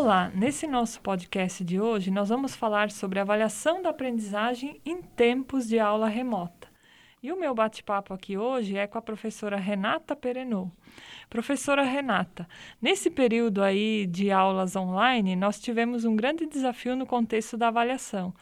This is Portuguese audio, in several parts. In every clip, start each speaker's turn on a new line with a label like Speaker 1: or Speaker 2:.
Speaker 1: Olá, nesse nosso podcast de hoje nós vamos falar sobre avaliação da aprendizagem em tempos de aula remota. E o meu bate-papo aqui hoje é com a professora Renata Perenot. Professora Renata, nesse período aí de aulas online, nós tivemos um grande desafio no contexto da avaliação.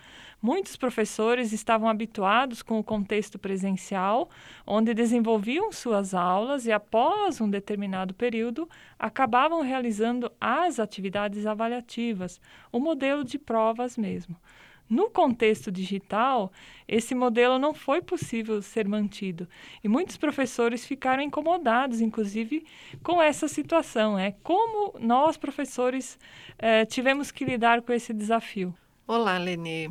Speaker 1: Muitos professores estavam habituados com o contexto presencial, onde desenvolviam suas aulas e, após um determinado período, acabavam realizando as atividades avaliativas, o modelo de provas mesmo. No contexto digital, esse modelo não foi possível ser mantido e muitos professores ficaram incomodados, inclusive, com essa situação. É como nós, professores, eh, tivemos que lidar com esse desafio.
Speaker 2: Olá, Lenê.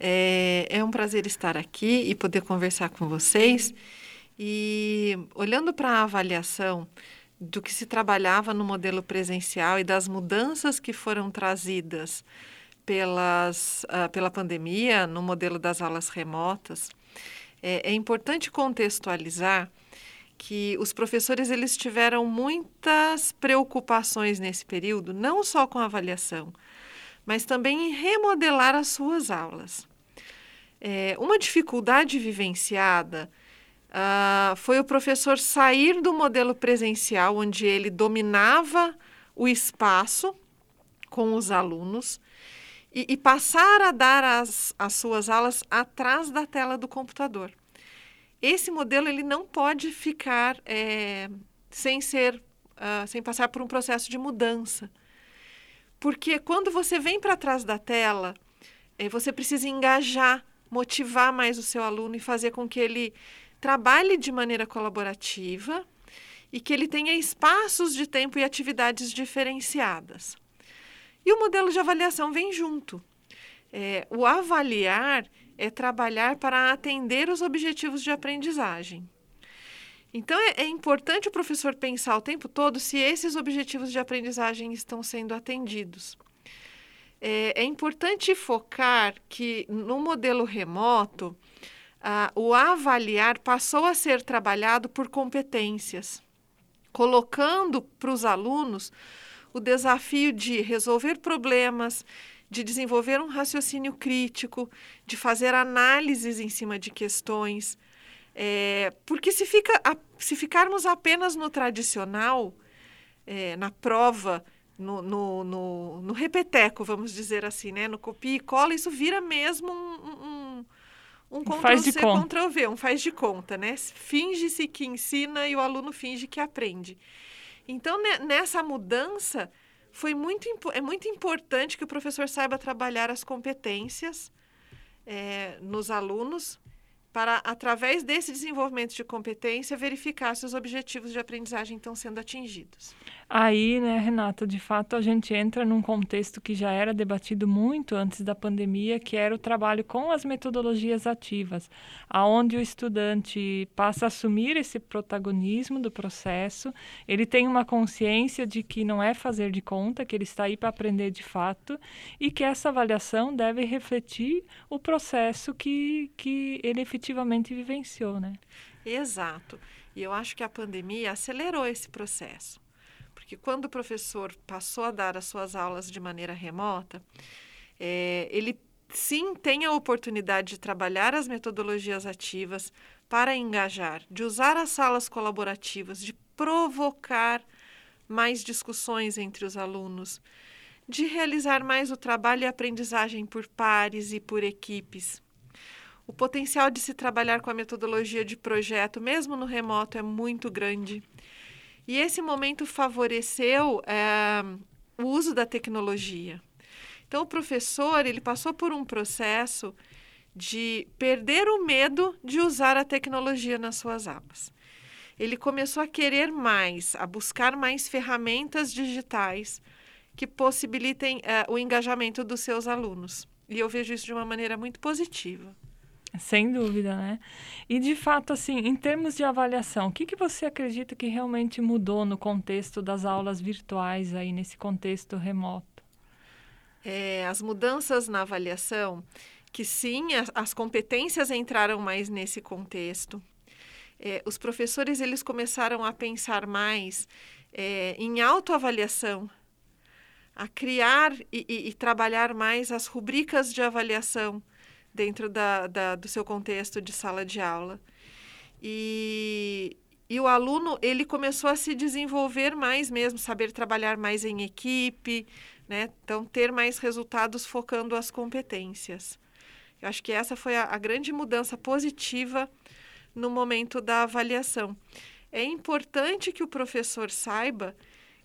Speaker 2: É, é um prazer estar aqui e poder conversar com vocês. E olhando para a avaliação do que se trabalhava no modelo presencial e das mudanças que foram trazidas pelas, uh, pela pandemia no modelo das aulas remotas, é, é importante contextualizar que os professores eles tiveram muitas preocupações nesse período, não só com a avaliação, mas também em remodelar as suas aulas. É, uma dificuldade vivenciada uh, foi o professor sair do modelo presencial, onde ele dominava o espaço com os alunos, e, e passar a dar as, as suas aulas atrás da tela do computador. Esse modelo ele não pode ficar é, sem ser, uh, sem passar por um processo de mudança. Porque quando você vem para trás da tela, eh, você precisa engajar, motivar mais o seu aluno e fazer com que ele trabalhe de maneira colaborativa e que ele tenha espaços de tempo e atividades diferenciadas. E o modelo de avaliação vem junto. É, o avaliar é trabalhar para atender os objetivos de aprendizagem. Então, é, é, importante o professor pensar o tempo todo se esses objetivos de aprendizagem estão sendo atendidos. É, é importante focar que no modelo remoto, ah, o avaliar passou a ser trabalhado por competências, colocando para os alunos o desafio de resolver problemas, de desenvolver um raciocínio crítico, de fazer análises em cima de questões é, porque se, fica, a, se ficarmos apenas no tradicional, é, na prova, no, no, no, no, repeteco, vamos dizer assim, né? no copia e cola, isso vira mesmo um, um, um Ctrl-C, Ctrl-V, um faz de conta, né? Finge-se que ensina e o aluno finge que aprende. Então, nessa mudança, foi muito, é muito importante que o professor saiba trabalhar as competências é, nos alunos para, através desse desenvolvimento de competência, verificar se os objetivos de aprendizagem estão sendo atingidos.
Speaker 1: Aí, né, Renata, de fato a gente entra num contexto que já era debatido muito antes da pandemia, que era o trabalho com as metodologias ativas, aonde o estudante passa a assumir esse protagonismo do processo, ele tem uma consciência de que não é fazer de conta, que ele está aí para aprender de fato e que essa avaliação deve refletir o processo que, que ele efetivamente vivenciou, né?
Speaker 2: Exato. E eu acho que a pandemia acelerou esse processo porque quando o professor passou a dar as suas aulas de maneira remota, é, ele sim tem a oportunidade de trabalhar as metodologias ativas para engajar, de usar as salas colaborativas, de provocar mais discussões entre os alunos, de realizar mais o trabalho e aprendizagem por pares e por equipes. O potencial de se trabalhar com a metodologia de projeto, mesmo no remoto, é muito grande. E esse momento favoreceu é, o uso da tecnologia. Então, o professor ele passou por um processo de perder o medo de usar a tecnologia nas suas aulas. Ele começou a querer mais, a buscar mais ferramentas digitais que possibilitem é, o engajamento dos seus alunos. E eu vejo isso de uma maneira muito positiva.
Speaker 1: Sem dúvida, né? E de fato, assim, em termos de avaliação, o que, que você acredita que realmente mudou no contexto das aulas virtuais aí, nesse contexto remoto?
Speaker 2: É, as mudanças na avaliação, que sim, as, as competências entraram mais nesse contexto. É, os professores, eles começaram a pensar mais é, em autoavaliação, a criar e, e, e, trabalhar mais as rubricas de avaliação dentro da, da, do seu contexto de sala de aula. E, e o aluno ele começou a se desenvolver mais mesmo, saber trabalhar mais em equipe, né? Então ter mais resultados focando as competências. Eu acho que essa foi a, a grande mudança positiva no momento da avaliação. É importante que o professor saiba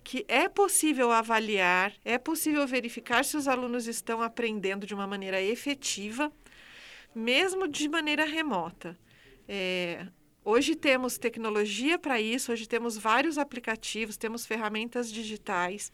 Speaker 2: que é possível avaliar, é possível verificar se os alunos estão aprendendo de uma maneira efetiva, mesmo de maneira remota. É, hoje temos tecnologia para isso, hoje temos vários aplicativos, temos ferramentas digitais,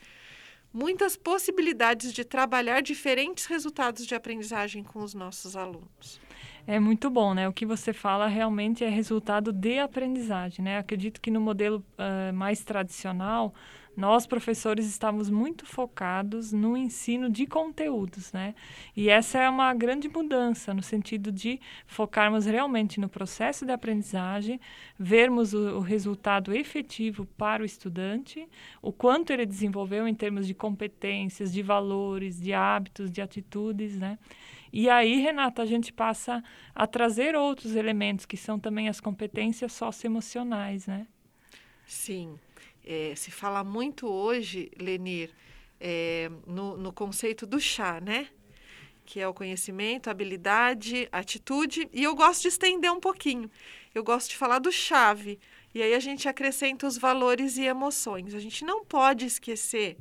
Speaker 2: muitas possibilidades de trabalhar diferentes resultados de aprendizagem com os nossos alunos.
Speaker 1: É muito bom, né? O que você fala realmente é resultado de aprendizagem, né? Acredito que no modelo uh, mais tradicional, nós professores estávamos muito focados no ensino de conteúdos, né? E essa é uma grande mudança no sentido de focarmos realmente no processo de aprendizagem, vermos o, o resultado efetivo para o estudante, o quanto ele desenvolveu em termos de competências, de valores, de hábitos, de atitudes, né? E aí, Renata, a gente passa a trazer outros elementos que são também as competências socioemocionais, né?
Speaker 2: Sim. É, se fala muito hoje, Lenir, é, no, no conceito do chá, né? Que é o conhecimento, habilidade, atitude. E eu gosto de estender um pouquinho. Eu gosto de falar do chave. E aí a gente acrescenta os valores e emoções. A gente não pode esquecer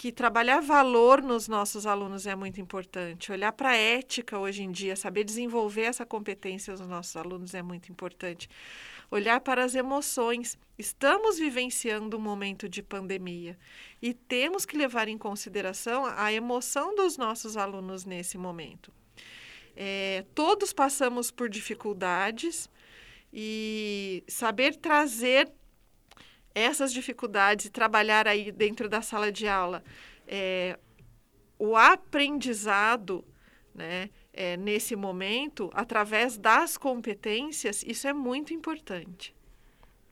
Speaker 2: que trabalhar valor nos nossos alunos é muito importante. Olhar para a ética hoje em dia, saber desenvolver essa competência nos nossos alunos é muito importante. Olhar para as emoções. Estamos vivenciando um momento de pandemia e temos que levar em consideração a emoção dos nossos alunos nesse momento. É, todos passamos por dificuldades e saber trazer essas dificuldades e trabalhar aí dentro da sala de aula é, o aprendizado, né, é, nesse momento, através das competências, isso é muito importante.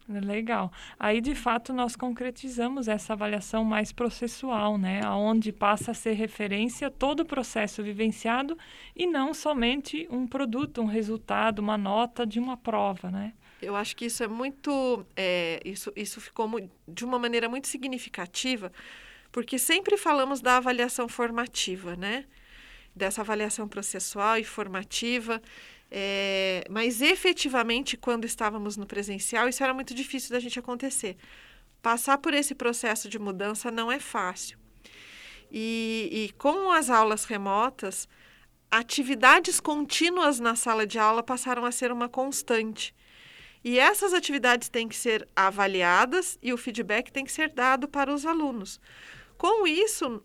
Speaker 1: Legal. Aí, de fato, nós concretizamos essa avaliação mais processual, né? Onde passa a ser referência todo o processo vivenciado e não somente um produto, um resultado, uma nota de uma prova, né?
Speaker 2: Eu acho que isso é muito. É, isso, isso ficou de uma maneira muito significativa, porque sempre falamos da avaliação formativa, né? Dessa avaliação processual e formativa. É, mas efetivamente, quando estávamos no presencial, isso era muito difícil da gente acontecer. Passar por esse processo de mudança não é fácil. E, e com as aulas remotas, atividades contínuas na sala de aula passaram a ser uma constante. E essas atividades têm que ser avaliadas e o feedback tem que ser dado para os alunos. Com isso,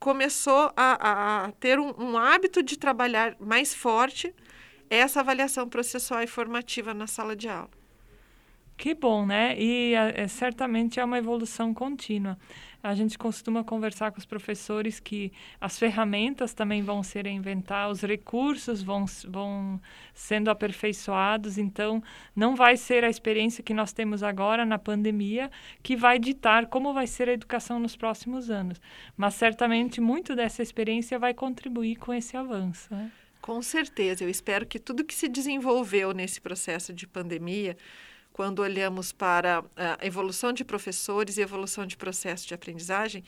Speaker 2: começou a, a ter um, um, hábito de trabalhar mais forte essa avaliação processual e formativa na sala de aula.
Speaker 1: Que bom, né? E é, certamente é uma evolução contínua. A gente costuma conversar com os professores que as ferramentas também vão ser inventadas, os recursos vão, vão sendo aperfeiçoados, então não vai ser a experiência que nós temos agora na pandemia que vai ditar como vai ser a educação nos próximos anos. Mas certamente muito dessa experiência vai contribuir com esse avanço. Né?
Speaker 2: Com certeza, eu espero que tudo que se desenvolveu nesse processo de pandemia quando olhamos para a evolução de professores e evolução de processo de aprendizagem,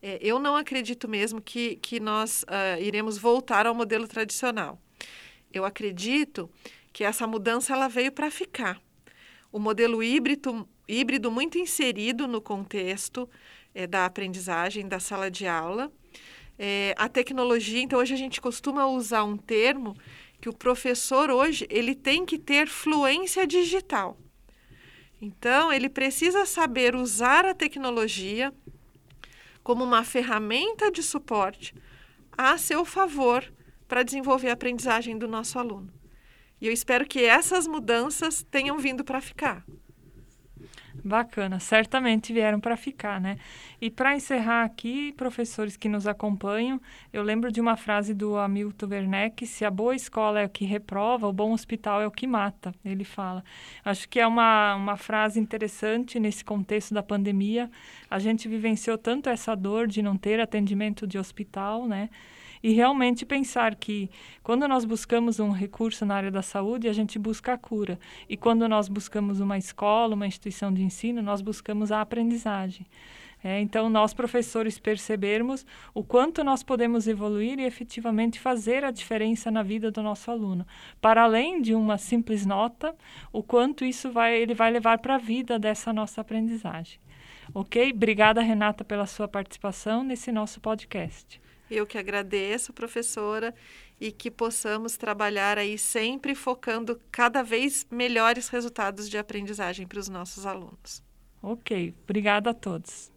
Speaker 2: é, eu não acredito mesmo que, que nós uh, iremos voltar ao modelo tradicional. Eu acredito que essa mudança ela veio para ficar. O modelo híbrido, híbrido muito inserido no contexto é, da aprendizagem, da sala de aula. É, a tecnologia, então hoje a gente costuma usar um termo que o professor hoje ele tem que ter fluência digital. Então, ele precisa saber usar a tecnologia como uma ferramenta de suporte a seu favor para desenvolver a aprendizagem do nosso aluno. E eu espero que essas mudanças tenham vindo para ficar.
Speaker 1: Bacana, certamente vieram para ficar, né? E para encerrar aqui, professores que nos acompanham, eu lembro de uma frase do Hamilton Werneck: se a boa escola é o que reprova, o bom hospital é o que mata. Ele fala. Acho que é uma, uma frase interessante nesse contexto da pandemia. A gente vivenciou tanto essa dor de não ter atendimento de hospital, né? E realmente pensar que quando nós buscamos um recurso na área da saúde, a gente busca a cura. E quando nós buscamos uma escola, uma instituição de ensino, nós buscamos a aprendizagem. É, então, nós, professores, percebermos o quanto nós podemos evoluir e efetivamente fazer a diferença na vida do nosso aluno. Para além de uma simples nota, o quanto isso vai, ele vai levar para a vida dessa nossa aprendizagem. Ok? Obrigada, Renata, pela sua participação nesse nosso podcast.
Speaker 2: Eu que agradeço, professora, e que possamos trabalhar aí sempre focando cada vez melhores resultados de aprendizagem para os nossos alunos.
Speaker 1: Ok, obrigada a todos.